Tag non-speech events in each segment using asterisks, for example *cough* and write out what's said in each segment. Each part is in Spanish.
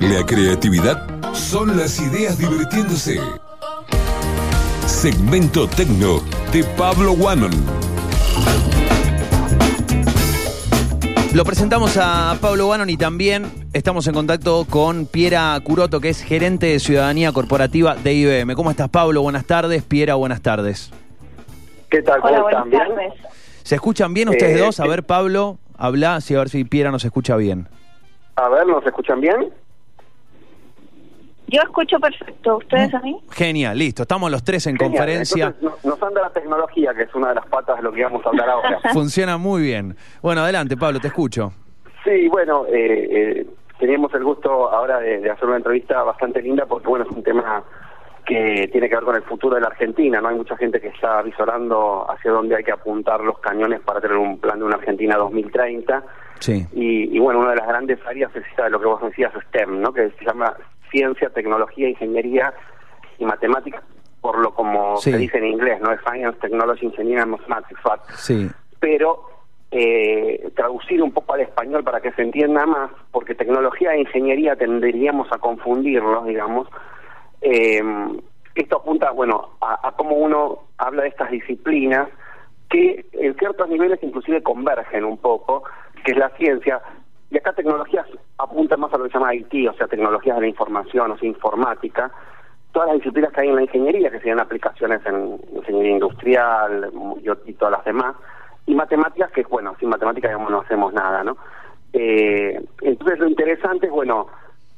La creatividad son las ideas divirtiéndose. Segmento Tecno de Pablo Wanon. Lo presentamos a Pablo Wanon y también estamos en contacto con Piera Curoto, que es gerente de Ciudadanía Corporativa de IBM. ¿Cómo estás, Pablo? Buenas tardes. Piera, buenas tardes. ¿Qué tal? ¿Cómo Hola, están? buenas ¿Bien? tardes. ¿Se escuchan bien ustedes Eh, dos? A ver, Pablo, habla, sí, a ver si Piera nos escucha bien. A ver, ¿nos escuchan bien? Yo escucho perfecto. ¿Ustedes a mí? Genial, listo. Estamos los tres en Genial. conferencia. Entonces, nos anda la tecnología, que es una de las patas de lo que vamos a hablar ahora. *laughs* Funciona muy bien. Bueno, adelante, Pablo, te escucho. Sí, bueno, eh, eh, teníamos el gusto ahora de, de hacer una entrevista bastante linda porque, bueno, es un tema que tiene que ver con el futuro de la Argentina, ¿no? Hay mucha gente que está visorando hacia dónde hay que apuntar los cañones para tener un plan de una Argentina 2030. Sí. Y, y, bueno, una de las grandes áreas es esa de lo que vos decías, STEM, ¿no? Que se llama Ciencia, Tecnología, Ingeniería y Matemáticas, por lo como Sí. se dice en inglés, ¿no? Es Science, Technology, Engineering and Mathematics, FAT Sí. pero eh, traducir un poco al español para que se entienda más, porque tecnología e ingeniería tenderíamos a confundirlos, digamos. Eh, esto apunta, bueno, a, a cómo uno habla de estas disciplinas que en ciertos niveles inclusive convergen un poco, que es la ciencia, y acá tecnologías apunta más a lo que se llama IT, o sea, tecnologías de la información, o sea, informática, todas las disciplinas que hay en la ingeniería, que serían aplicaciones en ingeniería industrial y, todas las demás, y matemáticas, que bueno, sin matemáticas digamos, no hacemos nada, ¿no? Eh, entonces lo interesante es, bueno,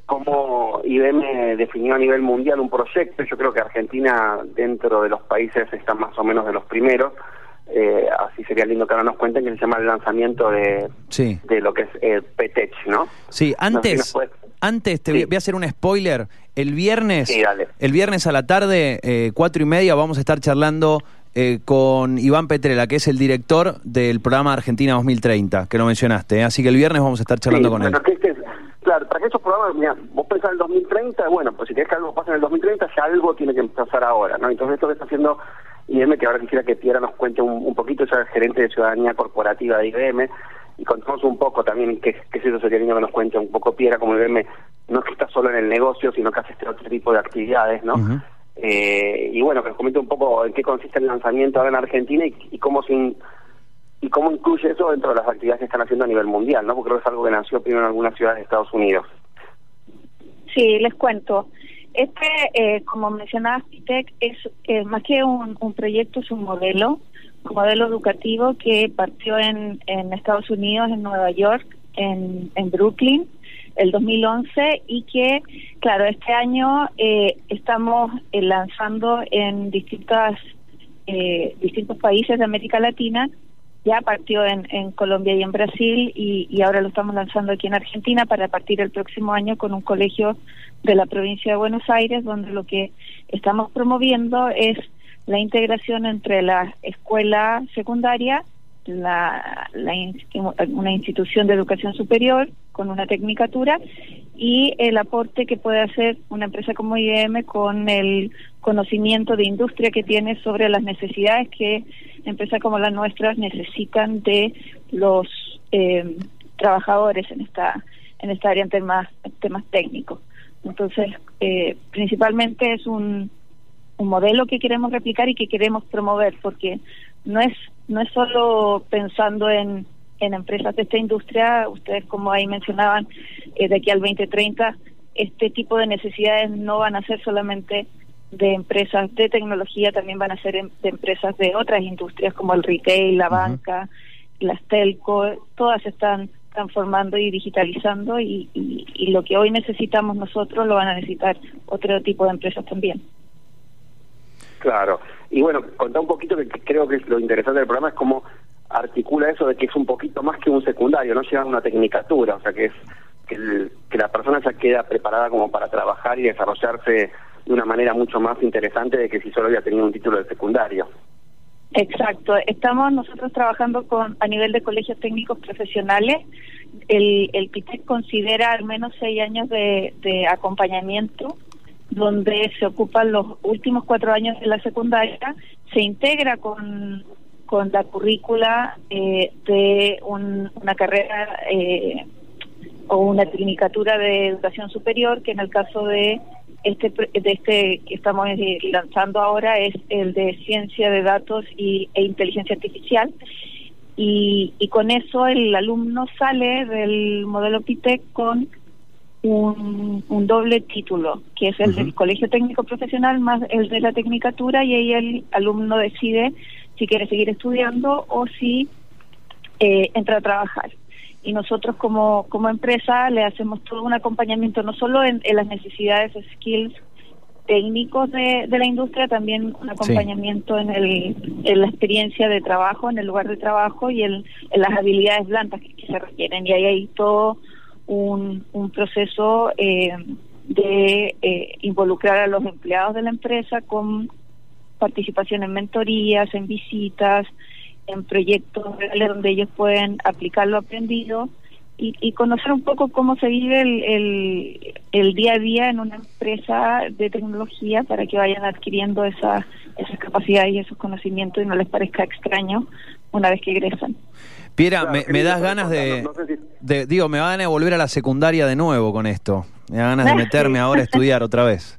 cómo IBM definió a nivel mundial un proyecto, yo creo que Argentina dentro de los países está más o menos de los primeros, eh, así sería lindo que ahora nos cuenten, que se llama el lanzamiento de, Sí. de lo que es eh, PTech, ¿no? Sí, No sé si antes, puedes- antes te Sí. voy- a hacer un spoiler. El viernes, Sí, el viernes a la tarde, eh, cuatro y media, vamos a estar charlando eh, con Iván Petrela, que es el director del programa Argentina 2030, que lo mencionaste. ¿eh? Así que el viernes vamos a estar charlando Sí, con él. este es- claro, para que esos programas, mira, vos pensás en el 2030, bueno, pues si querés que algo pase en el 2030, ya algo tiene que empezar ahora, ¿no? Entonces esto que está haciendo IBM, que ahora quisiera que Piera nos cuente un, un poquito, ya es gerente de ciudadanía corporativa de IBM, y contamos un poco también, que, que si eso sería lindo que nos cuente un poco Piera, como IBM no es que está solo en el negocio, sino que hace este otro tipo de actividades, ¿no? Eh, y bueno, que nos comente un poco en qué consiste el lanzamiento ahora en Argentina y, y cómo se in- y cómo incluye eso dentro de las actividades que están haciendo a nivel mundial, ¿no? Porque creo que es algo que nació primero en algunas ciudades de Estados Unidos. Sí, les cuento. Este, eh, como mencionaba Pitec, es eh, más que un, un proyecto, es un modelo, un modelo educativo que partió en, en Estados Unidos, en Nueva York, en, en Brooklyn, el 2011, y que, claro, este año eh, estamos eh, lanzando en distintas eh, distintos países de América Latina. Ya partió en, en Colombia y en Brasil y, y ahora lo estamos lanzando aquí en Argentina para partir el próximo año con un colegio de la provincia de Buenos Aires, donde lo que estamos promoviendo es la integración entre la escuela secundaria, la, la una institución de educación superior con una tecnicatura y el aporte que puede hacer una empresa como IBM con el conocimiento de industria que tiene sobre las necesidades que empresas como las nuestras necesitan de los eh, trabajadores en esta en esta área en temas temas técnicos. Entonces eh, principalmente es un un modelo que queremos replicar y que queremos promover porque no es no es solo pensando en en empresas de esta industria ustedes como ahí mencionaban eh, de aquí al 2030 este tipo de necesidades no van a ser solamente de empresas de tecnología también van a ser em- de empresas de otras industrias como el retail la banca las telco todas están transformando y digitalizando y, y, y lo que hoy necesitamos nosotros lo van a necesitar otro tipo de empresas también Claro. Y bueno, contá un poquito que, creo que es lo interesante del programa es cómo articula eso de que es un poquito más que un secundario, no lleva una tecnicatura, o sea que es que, el- que la persona ya queda preparada como para trabajar y desarrollarse de una manera mucho más interesante de que si solo había tenido un título de secundario. Exacto, estamos nosotros trabajando con a nivel de colegios técnicos profesionales. El, el PITEC considera al menos seis años de acompañamiento, donde se ocupan los últimos cuatro años de la secundaria, se integra con, con la currícula eh, de un- una carrera eh, o una tecnicatura de educación superior, que en el caso de este de este que estamos eh, lanzando ahora es el de ciencia de datos y, e inteligencia artificial. Y, y con eso el alumno sale del modelo PITEC con un, un doble título, que es el del Colegio Técnico Profesional más el de la Tecnicatura, y ahí el alumno decide si quiere seguir estudiando o si eh, entra a trabajar. Y nosotros como, como empresa le hacemos todo un acompañamiento, no solo en, las necesidades, skills técnicos de, de, la industria, también un acompañamiento en, el, en la experiencia de trabajo, en el lugar de trabajo y en, las habilidades blandas que, se requieren. Y ahí hay todo un, un proceso eh, de eh, involucrar a los empleados de la empresa con participación en mentorías, en visitas, en proyectos donde ellos pueden aplicar lo aprendido y, conocer un poco cómo se vive el, el, día a día en una empresa de tecnología para que vayan adquiriendo esa, esas capacidades y esos conocimientos y no les parezca extraño una vez que egresan. Piera, me, das ganas de, Digo, me van a volver a la secundaria de nuevo con esto. Me da ganas de *laughs* meterme ahora a estudiar otra vez.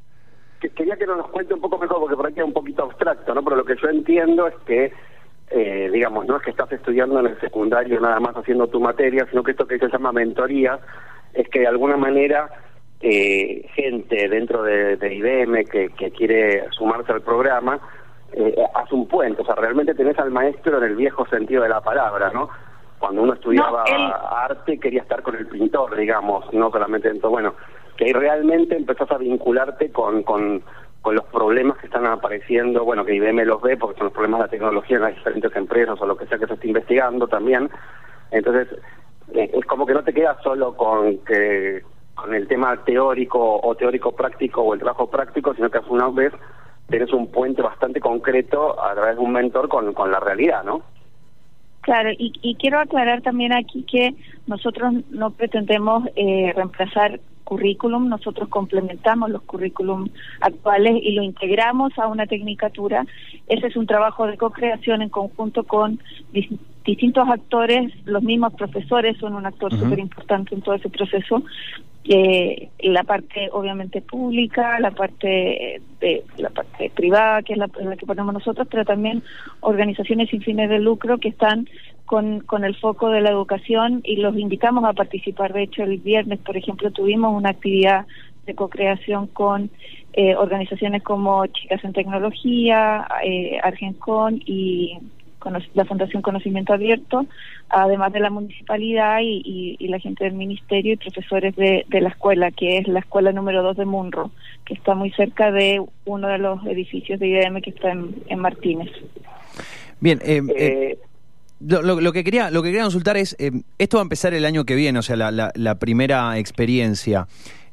Quería que nos cuente un poco mejor, porque por aquí es un poquito abstracto, ¿no? Pero lo que yo entiendo es que eh, digamos, no es que estás estudiando en el secundario nada más haciendo tu materia, sino que esto que se llama mentoría es que de alguna manera eh, gente dentro de, IBM que, quiere sumarse al programa eh, hace un puente, o sea, realmente tenés al maestro en el viejo sentido de la palabra, ¿no? Cuando uno estudiaba arte quería estar con el pintor, digamos, no solamente dentro, bueno, que ahí realmente empezás a vincularte con, con con los problemas que están apareciendo, bueno, que IBM los ve porque son los problemas de la tecnología en las diferentes empresas o lo que sea que se esté investigando también. Entonces, eh, es como que no te quedas solo con que con el tema teórico o teórico práctico o el trabajo práctico, sino que a una vez tienes un puente bastante concreto a través de un mentor con, con la realidad, ¿no? Claro, y, y quiero aclarar también aquí que nosotros no pretendemos eh, reemplazar currículum, nosotros complementamos los currículum actuales y lo integramos a una tecnicatura. Ese es un trabajo de co-creación en conjunto con distintos actores, los mismos profesores son un actor súper importante en todo ese proceso, eh, la parte obviamente pública, la parte de la parte privada, que es la, la, que ponemos nosotros, pero también organizaciones sin fines de lucro que están con, con el foco de la educación y los invitamos a participar. De hecho, el viernes, por ejemplo, tuvimos una actividad de co-creación con eh, organizaciones como Chicas en Tecnología, eh, Argencon y la Fundación Conocimiento Abierto, además de la municipalidad y, la gente del ministerio y profesores de, la escuela, que es la escuela número 2 de Munro, que está muy cerca de uno de los edificios de IBM que está en, Martínez. Bien, eh, eh lo, que quería, lo que quería consultar es, eh, esto va a empezar el año que viene, o sea, la, primera experiencia.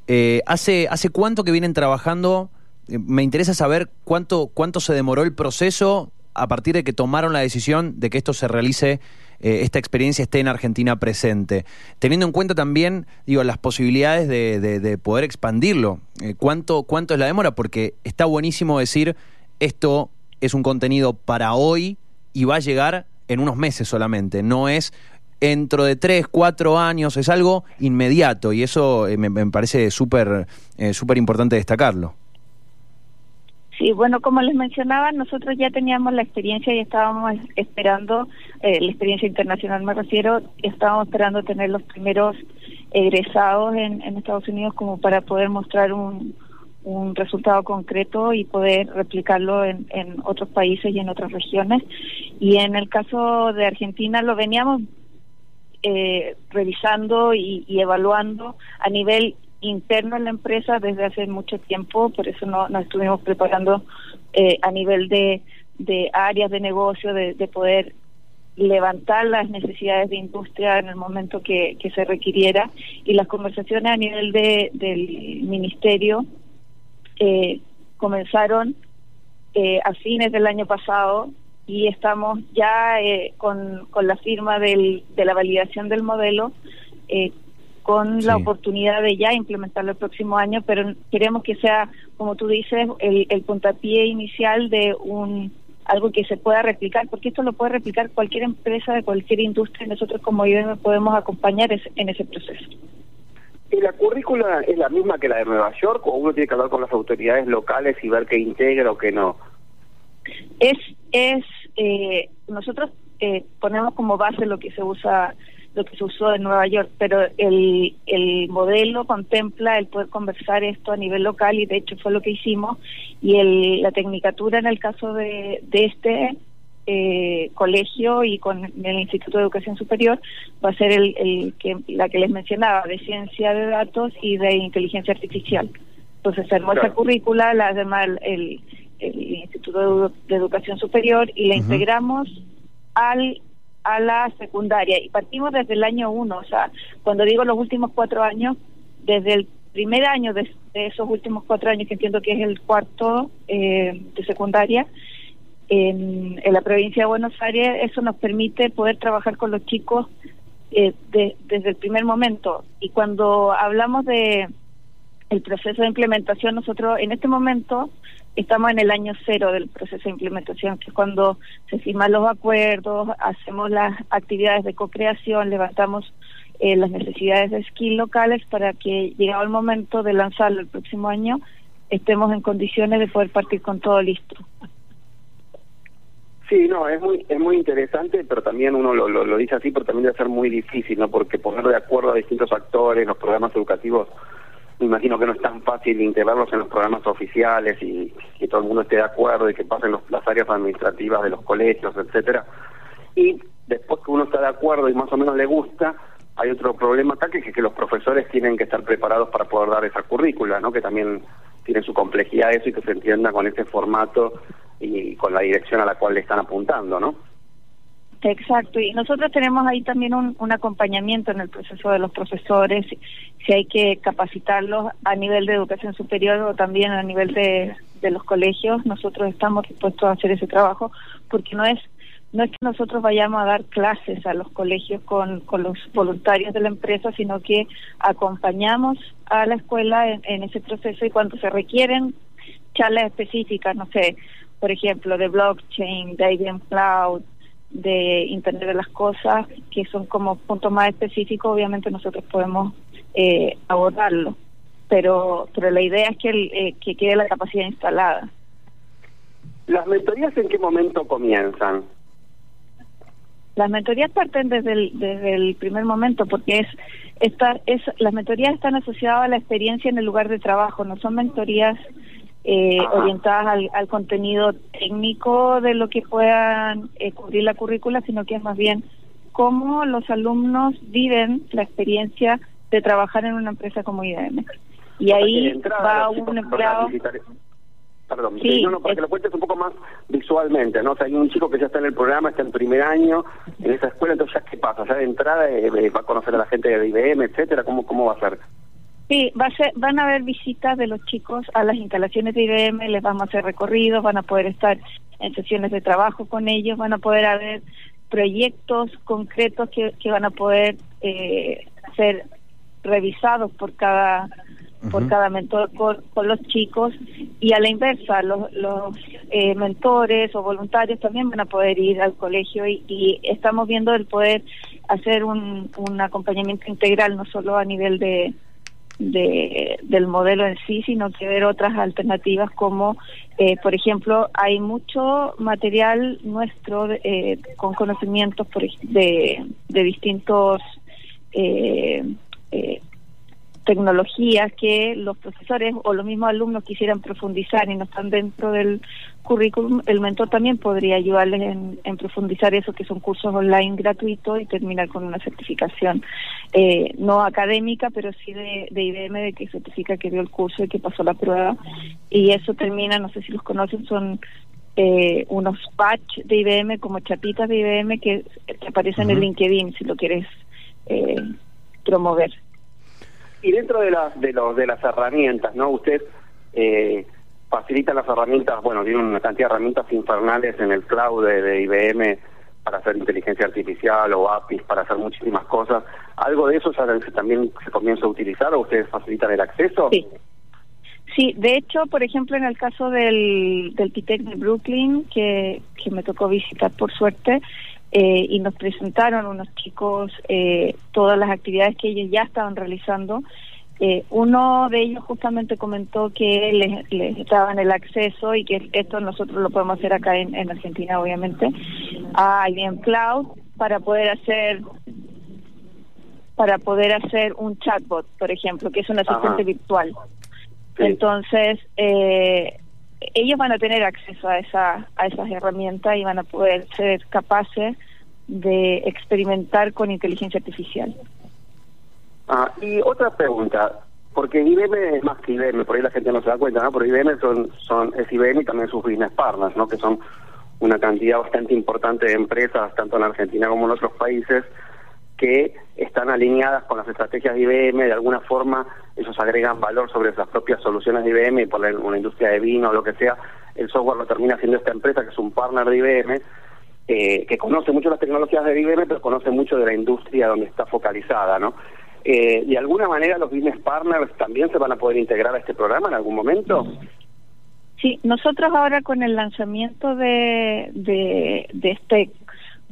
Eh, ¿hace, ¿Hace cuánto que vienen trabajando? Eh, me interesa saber cuánto, cuánto se demoró el proceso a partir de que tomaron la decisión de que esto se realice, esta experiencia esté en Argentina presente. Teniendo en cuenta también, digo, las posibilidades de, de poder expandirlo. ¿cuánto, ¿Cuánto es la demora? Porque está buenísimo decir, esto es un contenido para hoy y va a llegar en unos meses solamente, no es dentro de tres, cuatro años, es algo inmediato y eso eh, me, parece eh, súper importante destacarlo. Sí, bueno, como les mencionaba, nosotros ya teníamos la experiencia y estábamos esperando, eh, la experiencia internacional me refiero, estábamos esperando tener los primeros egresados en, en Estados Unidos como para poder mostrar un, un resultado concreto y poder replicarlo en, en otros países y en otras regiones. Y en el caso de Argentina lo veníamos eh, revisando y, evaluando a nivel interno en la empresa desde hace mucho tiempo, por eso no, nos estuvimos preparando eh, a nivel de, de áreas de negocio, de, de poder levantar las necesidades de industria en el momento que, que se requiriera. Y las conversaciones a nivel de, del ministerio eh, comenzaron eh, a fines del año pasado y estamos ya eh, con, con la firma del, de la validación del modelo eh, con la oportunidad de ya implementarlo el próximo año, pero queremos que sea, como tú dices, el, el puntapié inicial de un algo que se pueda replicar, porque esto lo puede replicar cualquier empresa de cualquier industria y nosotros como IBM podemos acompañar en ese proceso. ¿Y la currícula es la misma que la de Nueva York o uno tiene que hablar con las autoridades locales y ver qué integra o qué no? Es, es eh, nosotros eh, ponemos como base lo que se usa lo que se usó en Nueva York, pero el, el modelo contempla el poder conversar esto a nivel local y de hecho fue lo que hicimos. Y el, la tecnicatura en el caso de, de este eh, colegio y con el Instituto de Educación Superior va a ser el, el que la que les mencionaba de ciencia de datos y de inteligencia artificial. Entonces se armó esa currícula, la además el, el Instituto de, Educación Superior y la integramos al a la secundaria y partimos desde el año uno, o sea, cuando digo los últimos cuatro años, desde el primer año de, esos últimos cuatro años, que entiendo que es el cuarto eh, de secundaria, en, la provincia de Buenos Aires, eso nos permite poder trabajar con los chicos eh, desde el primer momento. Y cuando hablamos de el proceso de implementación, nosotros en este momento estamos en el año cero del proceso de implementación, que es cuando se firman los acuerdos, hacemos las actividades de co-creación, levantamos eh, las necesidades de skill locales para que llegado el momento de lanzarlo el próximo año estemos en condiciones de poder partir con todo listo. Sí, no, es muy es muy interesante, pero también uno lo, lo, dice así, pero también debe ser muy difícil, ¿no? Porque poner de acuerdo a distintos actores, los programas educativos, me imagino que no es tan fácil integrarlos en los programas oficiales y que todo el mundo esté de acuerdo y que pasen los, las áreas administrativas de los colegios, etcétera. Y después que uno está de acuerdo y más o menos le gusta, hay otro problema acá que es que los profesores tienen que estar preparados para poder dar esa currícula, ¿no? Que también tiene su complejidad eso y que se entienda con ese formato y con la dirección a la cual le están apuntando, ¿no? Exacto, y nosotros tenemos ahí también un, acompañamiento en el proceso de los profesores, si hay que capacitarlos a nivel de educación superior o también a nivel de, los colegios, nosotros estamos dispuestos a hacer ese trabajo, porque no es no es que nosotros vayamos a dar clases a los colegios con, con los voluntarios de la empresa, sino que acompañamos a la escuela en, en ese proceso y cuando se requieren charlas específicas, no sé, por ejemplo, de blockchain, de IBM Cloud, de Internet de las Cosas, que son como puntos más específicos, obviamente nosotros podemos eh, abordarlo. Pero, pero la idea es que, eh, que quede la capacidad instalada. ¿Las mentorías en qué momento comienzan? Las mentorías parten desde el, desde el primer momento porque es, esta, es las mentorías están asociadas a la experiencia en el lugar de trabajo, no son mentorías eh, orientadas al, contenido técnico de lo que puedan eh, cubrir la currícula, sino que es más bien cómo los alumnos viven la experiencia de trabajar en una empresa como IBM. Y ahí va un empleado... Perdón, sí, no, para que lo cuentes un poco más visualmente, ¿no? O sea, hay un chico que ya está en el programa, está en primer año, en esa escuela, entonces ¿ya qué pasa? ¿Ya de entrada eh, va a conocer a la gente de IBM, etcétera? ¿Cómo, cómo va a ser? Sí, va a ser, van a haber visitas de los chicos a las instalaciones de IBM, les vamos a hacer recorridos, van a poder estar en sesiones de trabajo con ellos, van a poder haber proyectos concretos que, que van a poder eh, ser revisados por cada por cada mentor con, los chicos. Y a la inversa los, los eh, mentores o voluntarios también van a poder ir al colegio y, y estamos viendo el poder hacer un, un acompañamiento integral no solo a nivel de de, del modelo en sí, sino que ver otras alternativas como, eh, por ejemplo, hay mucho material nuestro eh, con conocimientos por, de, de distintos eh, eh tecnologías que los profesores o los mismos alumnos quisieran profundizar y no están dentro del currículum, el mentor también podría ayudarles en, profundizar eso, que son cursos online gratuitos y terminar con una certificación eh, no académica, pero sí de, de IBM, de que certifica que dio el curso y que pasó la prueba. Y eso termina, no sé si los conocen, son eh, unos patch de IBM como chapitas de IBM que, aparecen en LinkedIn si lo quieres eh, promover. Y dentro de las de, los, de las herramientas, ¿no? Usted eh, facilita las herramientas, bueno, tiene una cantidad de herramientas infernales en el cloud de, IBM para hacer inteligencia artificial o APIs, para hacer muchísimas cosas. ¿Algo de eso también se comienza a utilizar o ustedes facilitan el acceso? Sí. Sí, de hecho, por ejemplo, en el caso del, del PITEC de Brooklyn, que, que me tocó visitar por suerte, eh, y nos presentaron unos chicos eh, todas las actividades que ellos ya estaban realizando. Eh, uno de ellos justamente comentó que les, les daban el acceso y que esto nosotros lo podemos hacer acá en, en Argentina, obviamente, a IBM Cloud para poder hacer para poder hacer un chatbot, por ejemplo, que es un asistente Ajá. virtual. Sí. Entonces, eh, ellos van a tener acceso a, esa, a esas herramientas y van a poder ser capaces de experimentar con inteligencia artificial. Ah, y otra pregunta, porque IBM es más que IBM, por ahí la gente no se da cuenta, ¿no? Pero IBM son, son, es IBM y también sus business partners, ¿no? Que son una cantidad bastante importante de empresas, tanto en Argentina como en otros países, que están alineadas con las estrategias de IBM, de alguna forma ellos agregan valor sobre esas propias soluciones de IBM y por la- una industria de vino o lo que sea, el software lo termina haciendo esta empresa que es un partner de IBM, eh, que conoce mucho las tecnologías de IBM, pero conoce mucho de la industria donde está focalizada, ¿no? Eh, ¿De alguna manera los business partners también se van a poder integrar a este programa en algún momento? Sí, nosotros ahora con el lanzamiento de, de este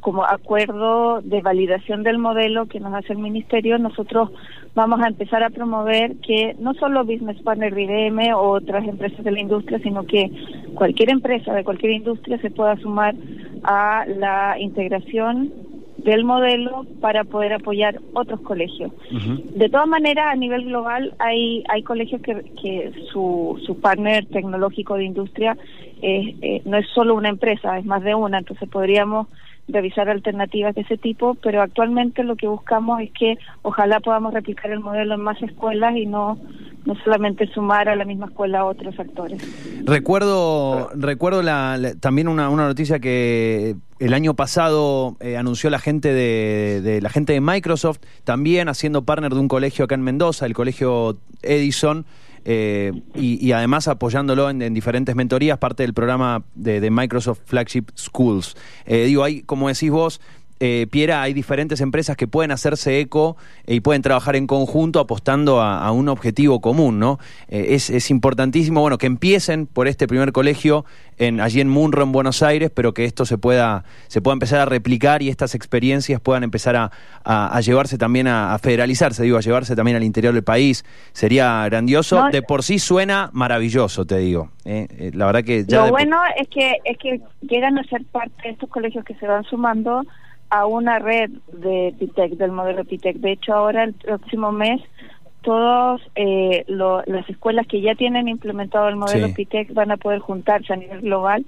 como acuerdo de validación del modelo que nos hace el ministerio, nosotros vamos a empezar a promover que no solo Business Partner de IBM o otras empresas de la industria, sino que cualquier empresa de cualquier industria se pueda sumar a la integración del modelo para poder apoyar otros colegios. De todas maneras, a nivel global hay hay colegios que, que su, su partner tecnológico de industria eh, eh, no es solo una empresa, es más de una, entonces podríamos revisar alternativas de ese tipo, pero actualmente lo que buscamos es que ojalá podamos replicar el modelo en más escuelas y no no solamente sumar a la misma escuela a otros actores. Recuerdo, recuerdo la, la- también una, una noticia que el año pasado eh, anunció la gente de, de- la gente de Microsoft, también haciendo partner de un colegio acá en Mendoza, el colegio Edison, eh, y, además apoyándolo en, en diferentes mentorías, parte del programa de, de Microsoft Flagship Schools. Eh, digo, hay, como decís vos, eh, Piera, hay diferentes empresas que pueden hacerse eco eh, y pueden trabajar en conjunto apostando a, a un objetivo común, ¿no? Eh, es, es importantísimo, bueno, que empiecen por este primer colegio en, allí en Munro, en Buenos Aires, pero que esto se pueda, se pueda empezar a replicar y estas experiencias puedan empezar a, a- a llevarse también a, federalizarse, digo, a llevarse también al interior del país. Sería grandioso. No, de por sí suena maravilloso, te digo. Eh, eh, la verdad que ya Lo de bueno es que es que llegan a ser parte de estos colegios que se van sumando a una red de PITEC, del modelo PITEC. De hecho, ahora el próximo mes todas las escuelas que ya tienen implementado el modelo Sí. PITEC van a poder juntarse a nivel global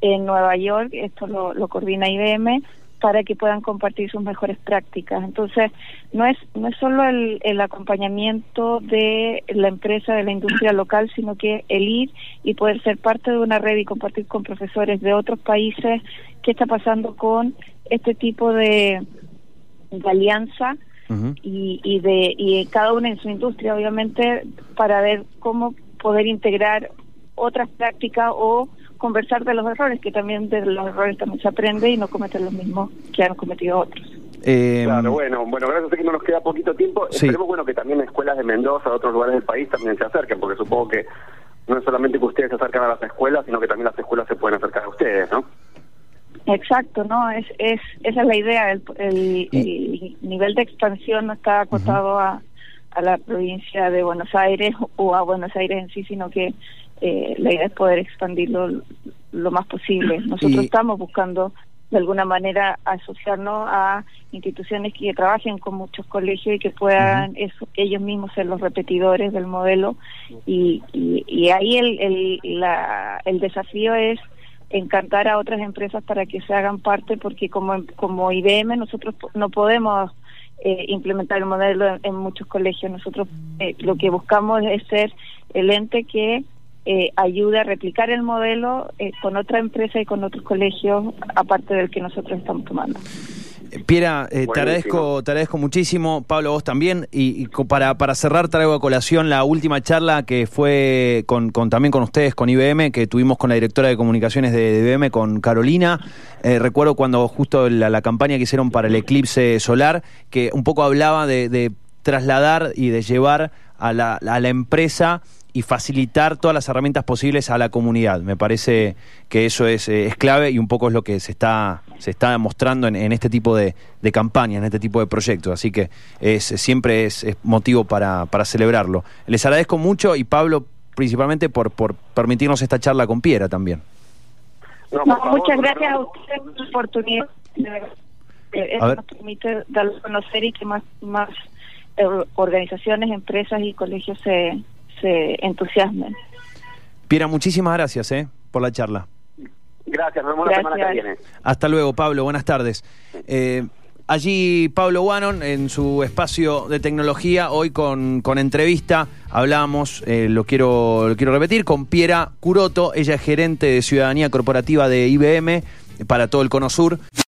en Nueva York, esto lo, lo coordina IBM, para que puedan compartir sus mejores prácticas. Entonces, no es no es solo el, el acompañamiento de la empresa, de la industria local, sino que el ir y poder ser parte de una red y compartir con profesores de otros países qué está pasando con este tipo de, de alianza y, y de y cada una en su industria, obviamente, para ver cómo poder integrar otras prácticas o conversar de los errores, que también de los errores también se aprende y no cometer los mismos que han cometido otros. Eh, Claro, bueno, bueno, gracias a que no nos queda poquito tiempo. Sí. Esperemos bueno que también escuelas de Mendoza, de otros lugares del país también se acerquen, porque supongo que no es solamente que ustedes se acercan a las escuelas, sino que también las escuelas se pueden acercar a ustedes, ¿no? Exacto, no es, es esa es la idea. El, el, el nivel de expansión no está acotado a, a la provincia de Buenos Aires o a Buenos Aires en sí, sino que eh, la idea es poder expandirlo lo más posible. *clears throat* Nosotros Y- estamos buscando de alguna manera asociarnos a instituciones que trabajen con muchos colegios y que puedan eso- ellos mismos ser los repetidores del modelo. Y, y, y ahí el, el, la, el desafío es encantar a otras empresas para que se hagan parte porque como como IBM nosotros no podemos eh, implementar el modelo en, en muchos colegios. Nosotros eh, lo que buscamos es ser el ente que eh, ayude a replicar el modelo eh, con otra empresa y con otros colegios aparte del que nosotros estamos tomando. Piera, eh, te, agradezco, te agradezco muchísimo, Pablo, vos también, y, para, para cerrar traigo a colación la última charla que fue con, con- también con ustedes, con IBM, que tuvimos con la directora de comunicaciones de, de IBM, con Carolina. Eh, recuerdo cuando justo la, la campaña que hicieron para el eclipse solar, que un poco hablaba de, de trasladar y de llevar a la, a la empresa y facilitar todas las herramientas posibles a la comunidad. Me parece que eso es, eh, es clave y un poco es lo que se está, se está mostrando en, en este tipo de, de campañas, en este tipo de proyectos. Así que es, siempre es, es motivo para, para celebrarlo. Les agradezco mucho y Pablo principalmente por, por permitirnos esta charla con Piera también. No, por No, favor, muchas gracias no. a usted por la oportunidad. Eh, A Eso ver. nos permite darlo a conocer y que más, más eh, organizaciones, empresas y colegios se, se entusiasmen. Piera, muchísimas gracias eh, por la charla. Gracias, nos vemos la semana que viene. Hasta luego, Pablo. Buenas tardes. Eh, allí Pablo Wannon en su espacio de tecnología, hoy con, con entrevista, hablamos, eh, lo, quiero, lo quiero repetir, con Piera Curoto, ella es gerente de Ciudadanía Corporativa de IBM para todo el Cono Sur.